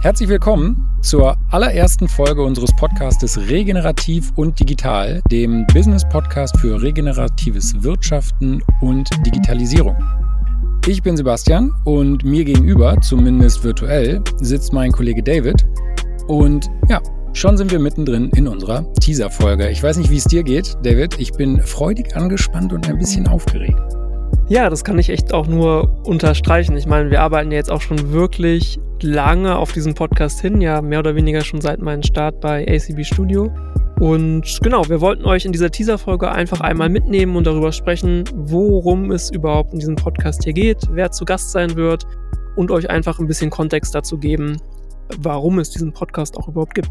Herzlich willkommen zur allerersten Folge unseres Podcastes Regenerativ und Digital, dem Business-Podcast für regeneratives Wirtschaften und Digitalisierung. Ich bin Sebastian und mir gegenüber, zumindest virtuell, sitzt mein Kollege David. Und ja, schon sind wir mittendrin in unserer Teaser-Folge. Ich weiß nicht, wie es dir geht, David. Ich bin freudig angespannt und ein bisschen aufgeregt. Ja, das kann ich echt auch nur unterstreichen. Ich meine, wir arbeiten ja jetzt auch schon wirklich lange auf diesen Podcast hin, ja, mehr oder weniger schon seit meinem Start bei ACB Studio. Und genau, wir wollten euch in dieser Teaser-Folge einfach einmal mitnehmen und darüber sprechen, worum es überhaupt in diesem Podcast hier geht, wer zu Gast sein wird und euch einfach ein bisschen Kontext dazu geben, warum es diesen Podcast auch überhaupt gibt.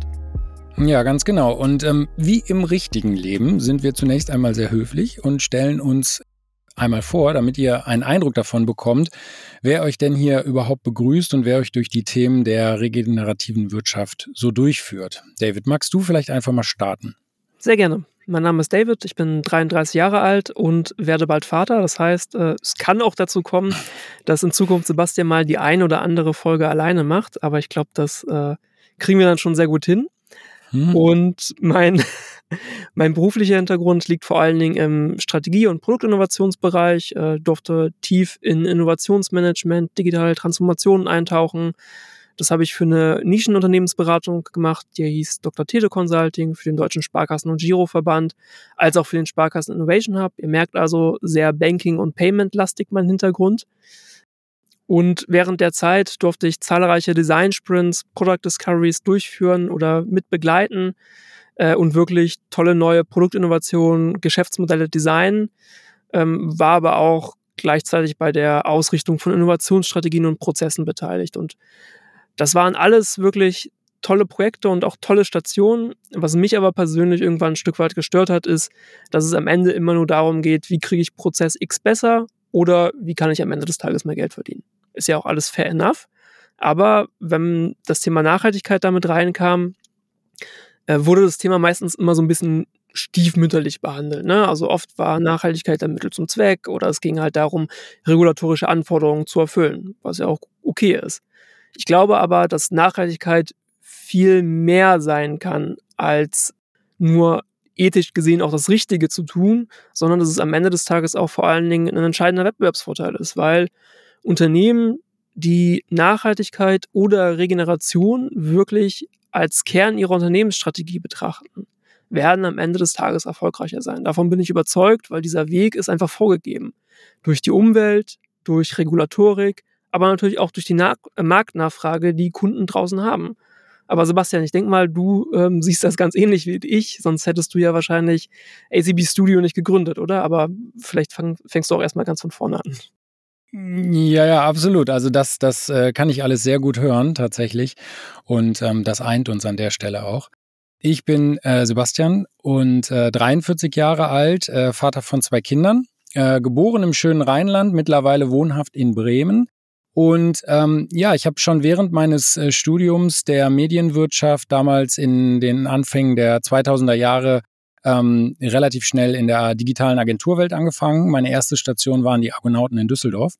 Ja, ganz genau. Und ähm, wie im richtigen Leben sind wir zunächst einmal sehr höflich und stellen uns einmal vor, damit ihr einen Eindruck davon bekommt, wer euch denn hier überhaupt begrüßt und wer euch durch die Themen der regenerativen Wirtschaft so durchführt. David, magst du vielleicht einfach mal starten? Sehr gerne. Mein Name ist David, ich bin 33 Jahre alt und werde bald Vater. Das heißt, äh, es kann auch dazu kommen, dass in Zukunft Sebastian mal die ein oder andere Folge alleine macht. Aber ich glaube, das äh, kriegen wir dann schon sehr gut hin. Hm. Und mein mein beruflicher Hintergrund liegt vor allen Dingen im Strategie- und Produktinnovationsbereich, äh, durfte tief in Innovationsmanagement, digitale Transformationen eintauchen. Das habe ich für eine Nischenunternehmensberatung gemacht, die hieß Dr. Tele Consulting für den Deutschen Sparkassen- und Giroverband, als auch für den Sparkassen Innovation Hub. Ihr merkt also sehr Banking- und Payment-lastig mein Hintergrund. Und während der Zeit durfte ich zahlreiche Design-Sprints, Product Discoveries durchführen oder mit begleiten äh, und wirklich tolle neue Produktinnovationen, Geschäftsmodelle designen, ähm, war aber auch gleichzeitig bei der Ausrichtung von Innovationsstrategien und Prozessen beteiligt. Und das waren alles wirklich tolle Projekte und auch tolle Stationen. Was mich aber persönlich irgendwann ein Stück weit gestört hat, ist, dass es am Ende immer nur darum geht, wie kriege ich Prozess X besser oder wie kann ich am Ende des Tages mehr Geld verdienen. Ist ja auch alles fair enough. Aber wenn das Thema Nachhaltigkeit damit reinkam, wurde das Thema meistens immer so ein bisschen stiefmütterlich behandelt. Ne? Also oft war Nachhaltigkeit ein Mittel zum Zweck oder es ging halt darum, regulatorische Anforderungen zu erfüllen, was ja auch okay ist. Ich glaube aber, dass Nachhaltigkeit viel mehr sein kann, als nur ethisch gesehen auch das Richtige zu tun, sondern dass es am Ende des Tages auch vor allen Dingen ein entscheidender Wettbewerbsvorteil ist, weil Unternehmen, die Nachhaltigkeit oder Regeneration wirklich als Kern ihrer Unternehmensstrategie betrachten, werden am Ende des Tages erfolgreicher sein. Davon bin ich überzeugt, weil dieser Weg ist einfach vorgegeben. Durch die Umwelt, durch Regulatorik, aber natürlich auch durch die Na äh, Marktnachfrage, die Kunden draußen haben. Aber Sebastian, ich denke mal, du ähm, siehst das ganz ähnlich wie ich, sonst hättest du ja wahrscheinlich ACB Studio nicht gegründet, oder? Aber vielleicht fang, fängst du auch erstmal ganz von vorne an. Ja, ja, absolut. Also das, das äh, kann ich alles sehr gut hören tatsächlich. Und ähm, das eint uns an der Stelle auch. Ich bin äh, Sebastian und äh, 43 Jahre alt, äh, Vater von zwei Kindern, äh, geboren im schönen Rheinland, mittlerweile wohnhaft in Bremen. Und ähm, ja, ich habe schon während meines äh, Studiums der Medienwirtschaft damals in den Anfängen der 2000er Jahre ähm, relativ schnell in der digitalen Agenturwelt angefangen. Meine erste Station waren die Argonauten in Düsseldorf.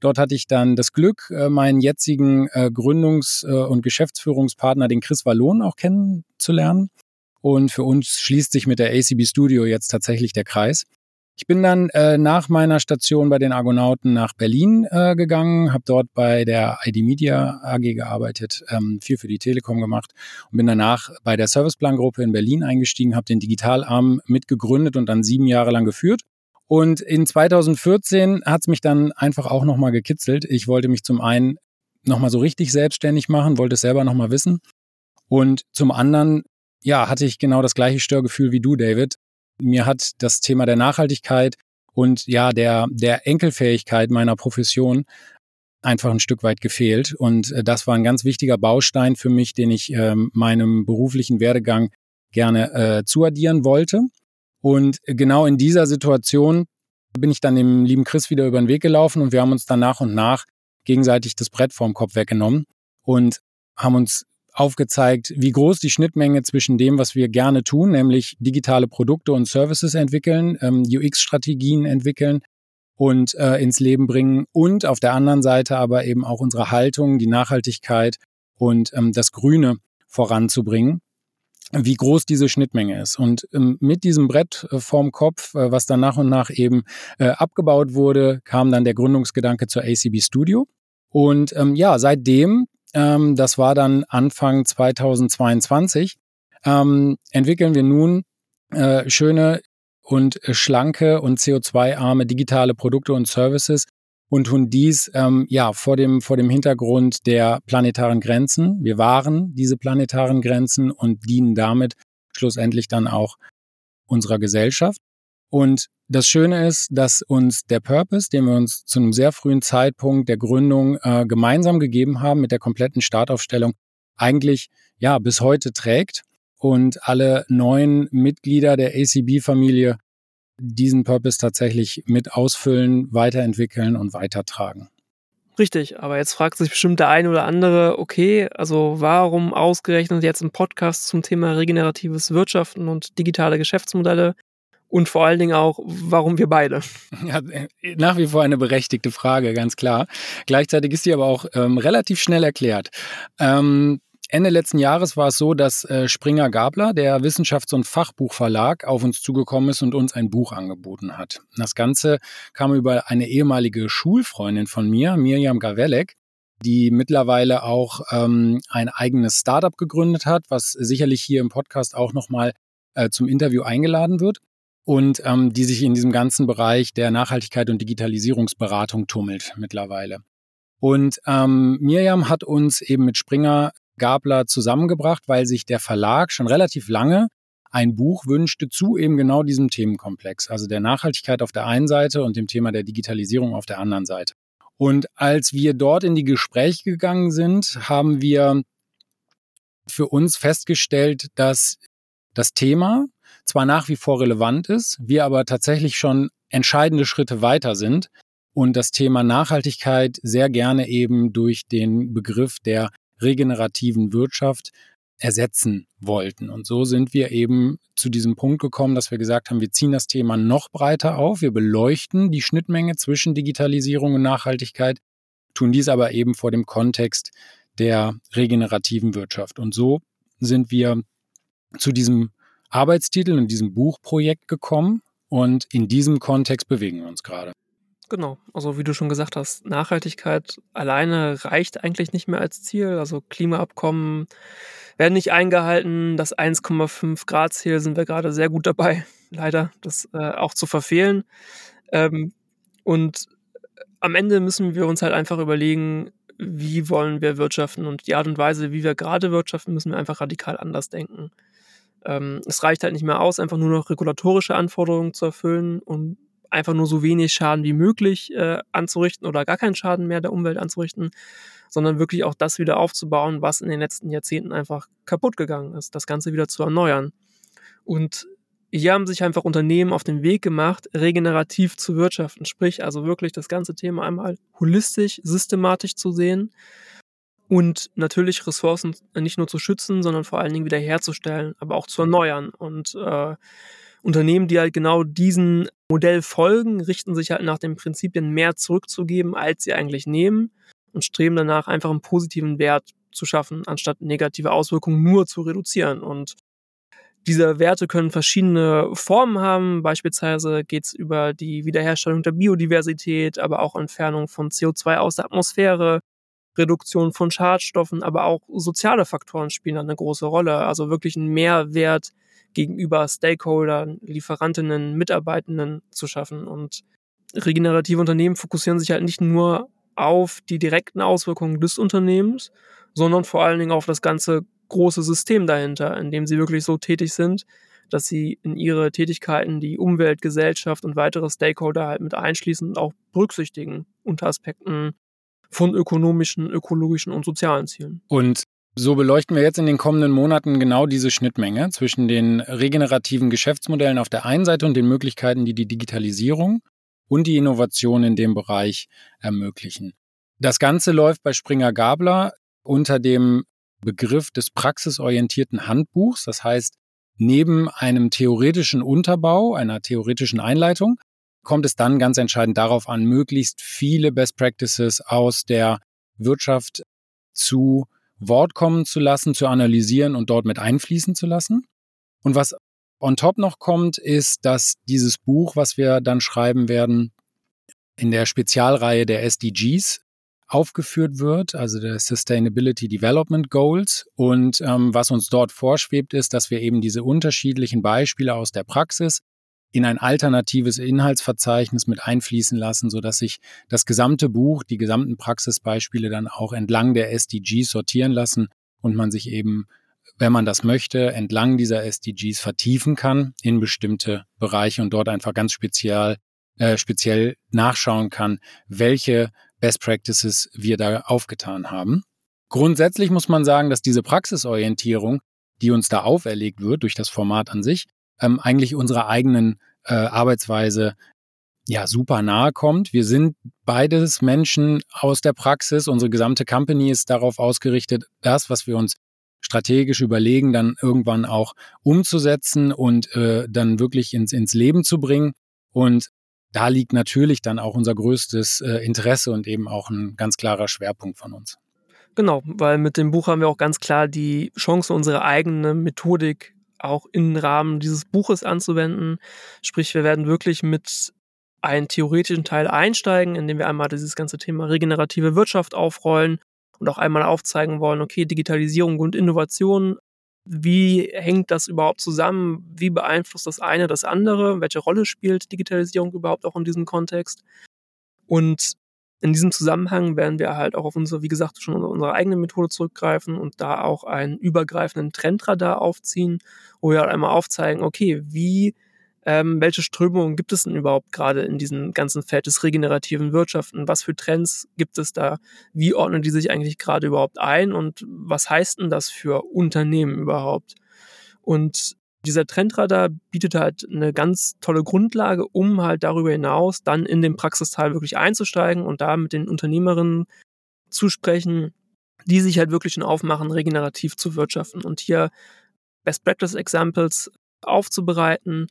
Dort hatte ich dann das Glück, äh, meinen jetzigen äh, Gründungs- äh, und Geschäftsführungspartner, den Chris Wallon, auch kennenzulernen. Und für uns schließt sich mit der ACB Studio jetzt tatsächlich der Kreis. Ich bin dann äh, nach meiner Station bei den Argonauten nach Berlin äh, gegangen, habe dort bei der ID Media AG gearbeitet, ähm, viel für die Telekom gemacht und bin danach bei der Serviceplan-Gruppe in Berlin eingestiegen, habe den Digitalarm mitgegründet und dann sieben Jahre lang geführt. Und in 2014 hat es mich dann einfach auch nochmal gekitzelt. Ich wollte mich zum einen nochmal so richtig selbstständig machen, wollte es selber nochmal wissen. Und zum anderen, ja, hatte ich genau das gleiche Störgefühl wie du, David. Mir hat das Thema der Nachhaltigkeit und ja, der, der Enkelfähigkeit meiner Profession einfach ein Stück weit gefehlt. Und äh, das war ein ganz wichtiger Baustein für mich, den ich ähm, meinem beruflichen Werdegang gerne äh, zuaddieren wollte. Und genau in dieser Situation bin ich dann dem lieben Chris wieder über den Weg gelaufen und wir haben uns dann nach und nach gegenseitig das Brett vorm Kopf weggenommen und haben uns aufgezeigt, wie groß die Schnittmenge zwischen dem, was wir gerne tun, nämlich digitale Produkte und Services entwickeln, ähm, UX-Strategien entwickeln und äh, ins Leben bringen und auf der anderen Seite aber eben auch unsere Haltung, die Nachhaltigkeit und ähm, das Grüne voranzubringen wie groß diese Schnittmenge ist. Und ähm, mit diesem Brett äh, vorm Kopf, äh, was dann nach und nach eben äh, abgebaut wurde, kam dann der Gründungsgedanke zur ACB Studio. Und ähm, ja, seitdem, ähm, das war dann Anfang 2022, ähm, entwickeln wir nun äh, schöne und schlanke und CO2-arme digitale Produkte und Services, und tun dies ähm, ja vor dem vor dem Hintergrund der planetaren Grenzen. Wir wahren diese planetaren Grenzen und dienen damit schlussendlich dann auch unserer Gesellschaft. Und das Schöne ist, dass uns der Purpose, den wir uns zu einem sehr frühen Zeitpunkt der Gründung äh, gemeinsam gegeben haben mit der kompletten Startaufstellung, eigentlich ja bis heute trägt und alle neuen Mitglieder der ACB-Familie diesen Purpose tatsächlich mit ausfüllen, weiterentwickeln und weitertragen. Richtig, aber jetzt fragt sich bestimmt der eine oder andere, okay, also warum ausgerechnet jetzt ein Podcast zum Thema regeneratives Wirtschaften und digitale Geschäftsmodelle? Und vor allen Dingen auch, warum wir beide? Ja, nach wie vor eine berechtigte Frage, ganz klar. Gleichzeitig ist die aber auch ähm, relativ schnell erklärt. Ähm, Ende letzten Jahres war es so, dass äh, Springer Gabler, der Wissenschafts- und Fachbuchverlag, auf uns zugekommen ist und uns ein Buch angeboten hat. Das Ganze kam über eine ehemalige Schulfreundin von mir, Mirjam Gavelek, die mittlerweile auch ähm, ein eigenes Startup gegründet hat, was sicherlich hier im Podcast auch nochmal äh, zum Interview eingeladen wird und ähm, die sich in diesem ganzen Bereich der Nachhaltigkeit und Digitalisierungsberatung tummelt mittlerweile. Und ähm, Mirjam hat uns eben mit Springer Gabler zusammengebracht, weil sich der Verlag schon relativ lange ein Buch wünschte zu eben genau diesem Themenkomplex, also der Nachhaltigkeit auf der einen Seite und dem Thema der Digitalisierung auf der anderen Seite. Und als wir dort in die Gespräche gegangen sind, haben wir für uns festgestellt, dass das Thema zwar nach wie vor relevant ist, wir aber tatsächlich schon entscheidende Schritte weiter sind und das Thema Nachhaltigkeit sehr gerne eben durch den Begriff der regenerativen Wirtschaft ersetzen wollten. Und so sind wir eben zu diesem Punkt gekommen, dass wir gesagt haben, wir ziehen das Thema noch breiter auf, wir beleuchten die Schnittmenge zwischen Digitalisierung und Nachhaltigkeit, tun dies aber eben vor dem Kontext der regenerativen Wirtschaft. Und so sind wir zu diesem Arbeitstitel und diesem Buchprojekt gekommen und in diesem Kontext bewegen wir uns gerade. Genau, also wie du schon gesagt hast, Nachhaltigkeit alleine reicht eigentlich nicht mehr als Ziel. Also Klimaabkommen werden nicht eingehalten. Das 1,5 Grad Ziel sind wir gerade sehr gut dabei, leider, das äh, auch zu verfehlen. Ähm, und am Ende müssen wir uns halt einfach überlegen, wie wollen wir wirtschaften und die Art und Weise, wie wir gerade wirtschaften, müssen wir einfach radikal anders denken. Ähm, es reicht halt nicht mehr aus, einfach nur noch regulatorische Anforderungen zu erfüllen und einfach nur so wenig Schaden wie möglich äh, anzurichten oder gar keinen Schaden mehr der Umwelt anzurichten, sondern wirklich auch das wieder aufzubauen, was in den letzten Jahrzehnten einfach kaputt gegangen ist, das Ganze wieder zu erneuern. Und hier haben sich einfach Unternehmen auf den Weg gemacht, regenerativ zu wirtschaften, sprich also wirklich das ganze Thema einmal holistisch, systematisch zu sehen und natürlich Ressourcen nicht nur zu schützen, sondern vor allen Dingen wieder herzustellen, aber auch zu erneuern und äh, Unternehmen, die halt genau diesen Modell folgen, richten sich halt nach den Prinzipien mehr zurückzugeben, als sie eigentlich nehmen und streben danach einfach einen positiven Wert zu schaffen, anstatt negative Auswirkungen nur zu reduzieren. Und diese Werte können verschiedene Formen haben. Beispielsweise geht es über die Wiederherstellung der Biodiversität, aber auch Entfernung von CO2 aus der Atmosphäre, Reduktion von Schadstoffen, aber auch soziale Faktoren spielen eine große Rolle. Also wirklich ein Mehrwert gegenüber Stakeholdern, Lieferantinnen, Mitarbeitenden zu schaffen. Und regenerative Unternehmen fokussieren sich halt nicht nur auf die direkten Auswirkungen des Unternehmens, sondern vor allen Dingen auf das ganze große System dahinter, in dem sie wirklich so tätig sind, dass sie in ihre Tätigkeiten die Umwelt, Gesellschaft und weitere Stakeholder halt mit einschließen und auch berücksichtigen unter Aspekten von ökonomischen, ökologischen und sozialen Zielen. Und so beleuchten wir jetzt in den kommenden Monaten genau diese Schnittmenge zwischen den regenerativen Geschäftsmodellen auf der einen Seite und den Möglichkeiten, die die Digitalisierung und die Innovation in dem Bereich ermöglichen. Das Ganze läuft bei Springer Gabler unter dem Begriff des praxisorientierten Handbuchs. Das heißt, neben einem theoretischen Unterbau, einer theoretischen Einleitung, kommt es dann ganz entscheidend darauf an, möglichst viele Best Practices aus der Wirtschaft zu Wort kommen zu lassen, zu analysieren und dort mit einfließen zu lassen. Und was on top noch kommt, ist, dass dieses Buch, was wir dann schreiben werden, in der Spezialreihe der SDGs aufgeführt wird, also der Sustainability Development Goals. Und ähm, was uns dort vorschwebt, ist, dass wir eben diese unterschiedlichen Beispiele aus der Praxis in ein alternatives Inhaltsverzeichnis mit einfließen lassen, so dass sich das gesamte Buch, die gesamten Praxisbeispiele dann auch entlang der SDGs sortieren lassen und man sich eben, wenn man das möchte, entlang dieser SDGs vertiefen kann in bestimmte Bereiche und dort einfach ganz speziell, äh, speziell nachschauen kann, welche Best Practices wir da aufgetan haben. Grundsätzlich muss man sagen, dass diese Praxisorientierung, die uns da auferlegt wird durch das Format an sich, ähm, eigentlich unserer eigenen äh, Arbeitsweise ja super nahe kommt. Wir sind beides Menschen aus der Praxis. Unsere gesamte Company ist darauf ausgerichtet, das, was wir uns strategisch überlegen, dann irgendwann auch umzusetzen und äh, dann wirklich ins, ins Leben zu bringen. Und da liegt natürlich dann auch unser größtes äh, Interesse und eben auch ein ganz klarer Schwerpunkt von uns. Genau, weil mit dem Buch haben wir auch ganz klar die Chance, unsere eigene Methodik auch im Rahmen dieses Buches anzuwenden. Sprich, wir werden wirklich mit einem theoretischen Teil einsteigen, indem wir einmal dieses ganze Thema regenerative Wirtschaft aufrollen und auch einmal aufzeigen wollen, okay, Digitalisierung und Innovation wie hängt das überhaupt zusammen? Wie beeinflusst das eine das andere? Welche Rolle spielt Digitalisierung überhaupt auch in diesem Kontext? Und in diesem Zusammenhang werden wir halt auch auf unsere, wie gesagt, schon unsere eigene Methode zurückgreifen und da auch einen übergreifenden Trendradar aufziehen, wo wir halt einmal aufzeigen, okay, wie ähm, welche Strömungen gibt es denn überhaupt gerade in diesem ganzen Feld des regenerativen Wirtschaften? Was für Trends gibt es da? Wie ordnen die sich eigentlich gerade überhaupt ein? Und was heißt denn das für Unternehmen überhaupt? Und dieser Trendradar bietet halt eine ganz tolle Grundlage, um halt darüber hinaus dann in den Praxisteil wirklich einzusteigen und da mit den Unternehmerinnen zu sprechen, die sich halt wirklich schon aufmachen, regenerativ zu wirtschaften und hier Best Practice Examples aufzubereiten,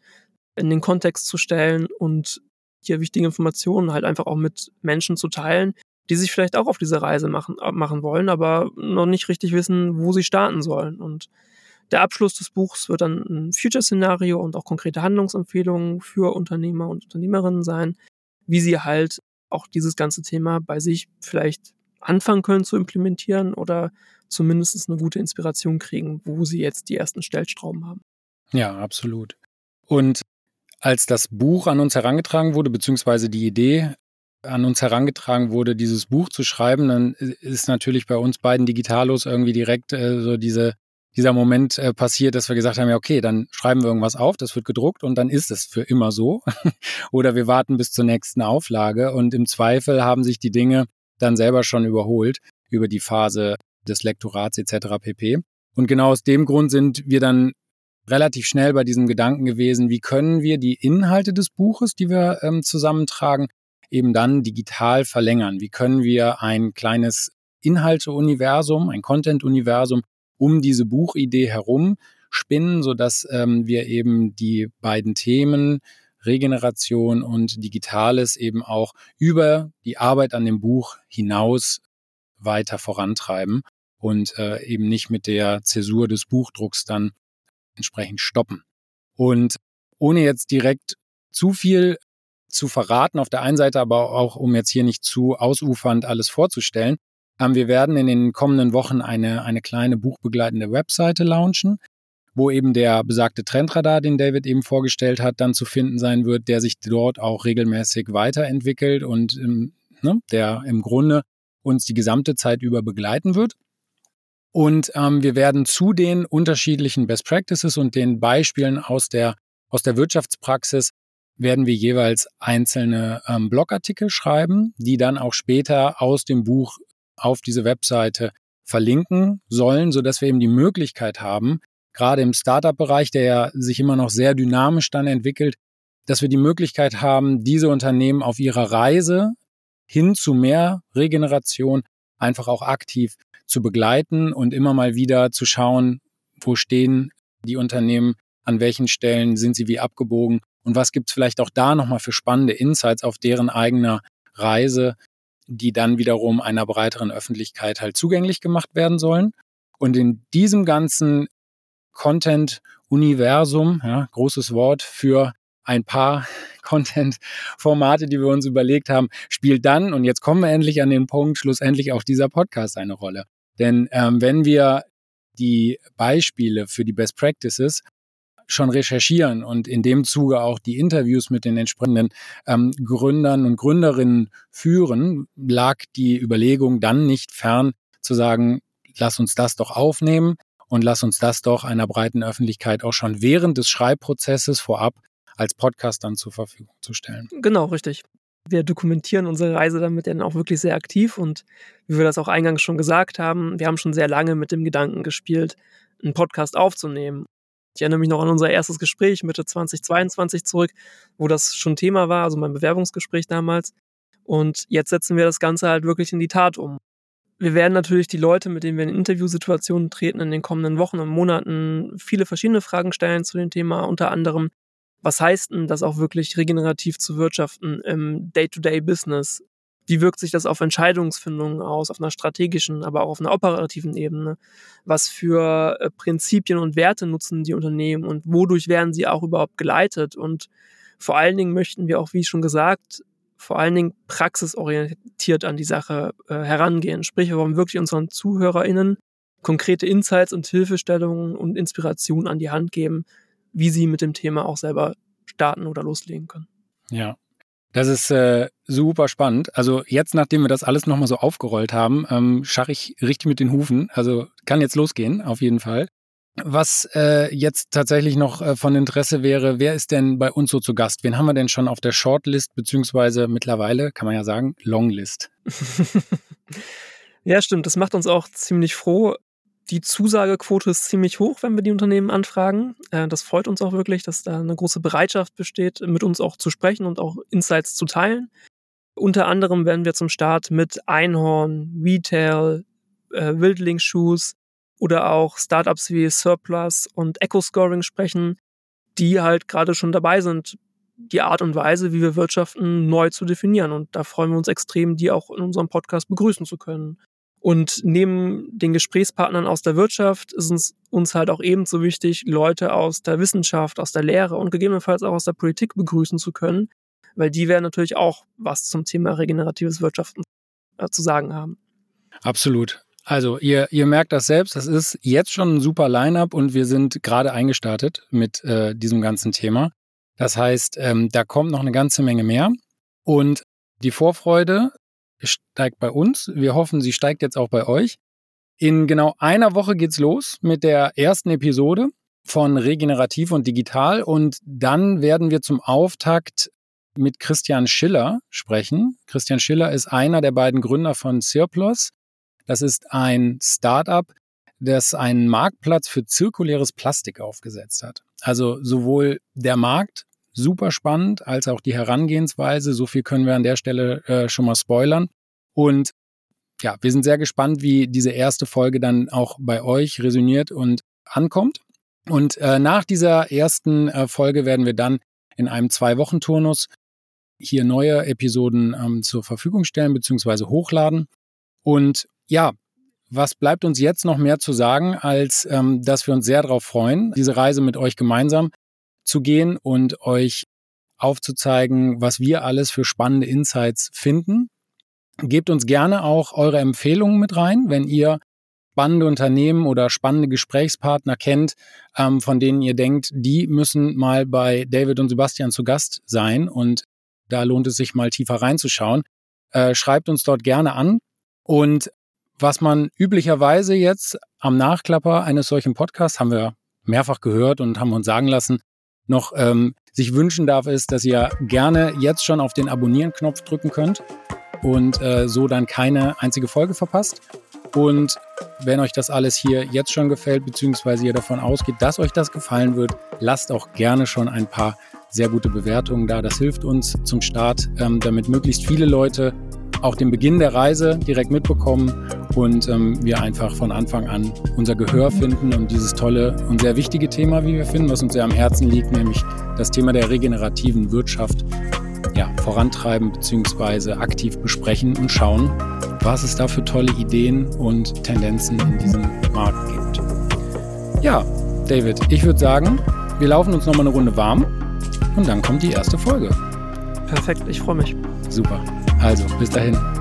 in den Kontext zu stellen und hier wichtige Informationen halt einfach auch mit Menschen zu teilen, die sich vielleicht auch auf diese Reise machen, äh, machen wollen, aber noch nicht richtig wissen, wo sie starten sollen. Und der Abschluss des Buchs wird dann ein Future-Szenario und auch konkrete Handlungsempfehlungen für Unternehmer und Unternehmerinnen sein, wie sie halt auch dieses ganze Thema bei sich vielleicht anfangen können zu implementieren oder zumindest eine gute Inspiration kriegen, wo sie jetzt die ersten Stellstrauben haben. Ja, absolut. Und als das Buch an uns herangetragen wurde, beziehungsweise die Idee an uns herangetragen wurde, dieses Buch zu schreiben, dann ist natürlich bei uns beiden Digitalos irgendwie direkt äh, so diese, dieser Moment äh, passiert, dass wir gesagt haben, ja, okay, dann schreiben wir irgendwas auf, das wird gedruckt und dann ist es für immer so. Oder wir warten bis zur nächsten Auflage und im Zweifel haben sich die Dinge dann selber schon überholt über die Phase des Lektorats etc. pp. Und genau aus dem Grund sind wir dann relativ schnell bei diesem Gedanken gewesen, wie können wir die Inhalte des Buches, die wir ähm, zusammentragen, eben dann digital verlängern? Wie können wir ein kleines Inhalteuniversum, ein Content-Universum um diese Buchidee herum spinnen, sodass ähm, wir eben die beiden Themen Regeneration und Digitales eben auch über die Arbeit an dem Buch hinaus weiter vorantreiben und äh, eben nicht mit der Zäsur des Buchdrucks dann entsprechend stoppen. Und ohne jetzt direkt zu viel zu verraten, auf der einen Seite aber auch, um jetzt hier nicht zu ausufernd alles vorzustellen, wir werden in den kommenden Wochen eine, eine kleine buchbegleitende Webseite launchen, wo eben der besagte Trendradar, den David eben vorgestellt hat, dann zu finden sein wird, der sich dort auch regelmäßig weiterentwickelt und ähm, ne, der im Grunde uns die gesamte Zeit über begleiten wird. Und ähm, wir werden zu den unterschiedlichen Best Practices und den Beispielen aus der, aus der Wirtschaftspraxis werden wir jeweils einzelne ähm, Blogartikel schreiben, die dann auch später aus dem Buch auf diese Webseite verlinken sollen, sodass wir eben die Möglichkeit haben, gerade im Startup-Bereich, der ja sich immer noch sehr dynamisch dann entwickelt, dass wir die Möglichkeit haben, diese Unternehmen auf ihrer Reise hin zu mehr Regeneration einfach auch aktiv zu begleiten und immer mal wieder zu schauen, wo stehen die Unternehmen, an welchen Stellen sind sie wie abgebogen und was gibt es vielleicht auch da nochmal für spannende Insights auf deren eigener Reise die dann wiederum einer breiteren Öffentlichkeit halt zugänglich gemacht werden sollen. Und in diesem ganzen Content-Universum, ja, großes Wort für ein paar Content-Formate, die wir uns überlegt haben, spielt dann, und jetzt kommen wir endlich an den Punkt, schlussendlich auch dieser Podcast eine Rolle. Denn ähm, wenn wir die Beispiele für die Best Practices schon recherchieren und in dem Zuge auch die Interviews mit den entsprechenden ähm, Gründern und Gründerinnen führen, lag die Überlegung dann nicht fern zu sagen, lass uns das doch aufnehmen und lass uns das doch einer breiten Öffentlichkeit auch schon während des Schreibprozesses vorab als Podcast dann zur Verfügung zu stellen. Genau, richtig. Wir dokumentieren unsere Reise damit dann auch wirklich sehr aktiv und wie wir das auch eingangs schon gesagt haben, wir haben schon sehr lange mit dem Gedanken gespielt, einen Podcast aufzunehmen. Ich erinnere mich noch an unser erstes Gespräch Mitte 2022 zurück, wo das schon Thema war, also mein Bewerbungsgespräch damals. Und jetzt setzen wir das Ganze halt wirklich in die Tat um. Wir werden natürlich die Leute, mit denen wir in Interviewsituationen treten, in den kommenden Wochen und Monaten viele verschiedene Fragen stellen zu dem Thema, unter anderem, was heißt denn das auch wirklich regenerativ zu wirtschaften im Day-to-Day-Business? Wie wirkt sich das auf Entscheidungsfindungen aus, auf einer strategischen, aber auch auf einer operativen Ebene? Was für äh, Prinzipien und Werte nutzen die Unternehmen und wodurch werden sie auch überhaupt geleitet? Und vor allen Dingen möchten wir auch, wie schon gesagt, vor allen Dingen praxisorientiert an die Sache äh, herangehen. Sprich, wir wollen wirklich unseren ZuhörerInnen konkrete Insights und Hilfestellungen und Inspirationen an die Hand geben, wie sie mit dem Thema auch selber starten oder loslegen können. Ja, das ist äh, super spannend. Also jetzt, nachdem wir das alles nochmal so aufgerollt haben, ähm, scharre ich richtig mit den Hufen. Also kann jetzt losgehen, auf jeden Fall. Was äh, jetzt tatsächlich noch äh, von Interesse wäre, wer ist denn bei uns so zu Gast? Wen haben wir denn schon auf der Shortlist, beziehungsweise mittlerweile, kann man ja sagen, Longlist? ja, stimmt. Das macht uns auch ziemlich froh die Zusagequote ist ziemlich hoch, wenn wir die Unternehmen anfragen. Äh, das freut uns auch wirklich, dass da eine große Bereitschaft besteht, mit uns auch zu sprechen und auch Insights zu teilen. Unter anderem werden wir zum Start mit Einhorn, Retail, äh, Wildling-Shoes oder auch Startups wie Surplus und Echo Scoring sprechen, die halt gerade schon dabei sind, die Art und Weise, wie wir wirtschaften, neu zu definieren. Und da freuen wir uns extrem, die auch in unserem Podcast begrüßen zu können. Und neben den Gesprächspartnern aus der Wirtschaft ist uns, uns halt auch ebenso wichtig, Leute aus der Wissenschaft, aus der Lehre und gegebenenfalls auch aus der Politik begrüßen zu können, weil die werden natürlich auch was zum Thema regeneratives Wirtschaften äh, zu sagen haben. Absolut. Also ihr, ihr merkt das selbst, das ist jetzt schon ein super Line-up und wir sind gerade eingestartet mit äh, diesem ganzen Thema. Das heißt, ähm, da kommt noch eine ganze Menge mehr. Und die Vorfreude steigt bei uns. Wir hoffen, sie steigt jetzt auch bei euch. In genau einer Woche geht's los mit der ersten Episode von Regenerativ und Digital und dann werden wir zum Auftakt mit Christian Schiller sprechen. Christian Schiller ist einer der beiden Gründer von Cirplus. Das ist ein Startup, das einen Marktplatz für zirkuläres Plastik aufgesetzt hat. Also sowohl der Markt super spannend, als auch die Herangehensweise. So viel können wir an der Stelle äh, schon mal spoilern. Und ja, wir sind sehr gespannt, wie diese erste Folge dann auch bei euch resoniert und ankommt. Und äh, nach dieser ersten äh, Folge werden wir dann in einem Zwei-Wochen-Turnus hier neue Episoden ähm, zur Verfügung stellen bzw. hochladen. Und ja, was bleibt uns jetzt noch mehr zu sagen, als ähm, dass wir uns sehr darauf freuen, diese Reise mit euch gemeinsam zu gehen und euch aufzuzeigen, was wir alles für spannende Insights finden. Gebt uns gerne auch eure Empfehlungen mit rein, wenn ihr spannende Unternehmen oder spannende Gesprächspartner kennt, ähm, von denen ihr denkt, die müssen mal bei David und Sebastian zu Gast sein und da lohnt es sich mal tiefer reinzuschauen. Äh, schreibt uns dort gerne an. Und was man üblicherweise jetzt am Nachklapper eines solchen Podcasts, haben wir mehrfach gehört und haben uns sagen lassen, noch ähm, sich wünschen darf, ist, dass ihr gerne jetzt schon auf den Abonnieren-Knopf drücken könnt und äh, so dann keine einzige Folge verpasst. Und wenn euch das alles hier jetzt schon gefällt, beziehungsweise ihr davon ausgeht, dass euch das gefallen wird, lasst auch gerne schon ein paar sehr gute Bewertungen da. Das hilft uns zum Start, ähm, damit möglichst viele Leute auch den Beginn der Reise direkt mitbekommen und ähm, wir einfach von Anfang an unser Gehör finden und dieses tolle und sehr wichtige Thema, wie wir finden, was uns sehr am Herzen liegt, nämlich das Thema der regenerativen Wirtschaft, ja, vorantreiben bzw. aktiv besprechen und schauen, was es da für tolle Ideen und Tendenzen in diesem Markt gibt. Ja, David, ich würde sagen, wir laufen uns nochmal eine Runde warm und dann kommt die erste Folge. Perfekt, ich freue mich. Super. Also, bis dahin.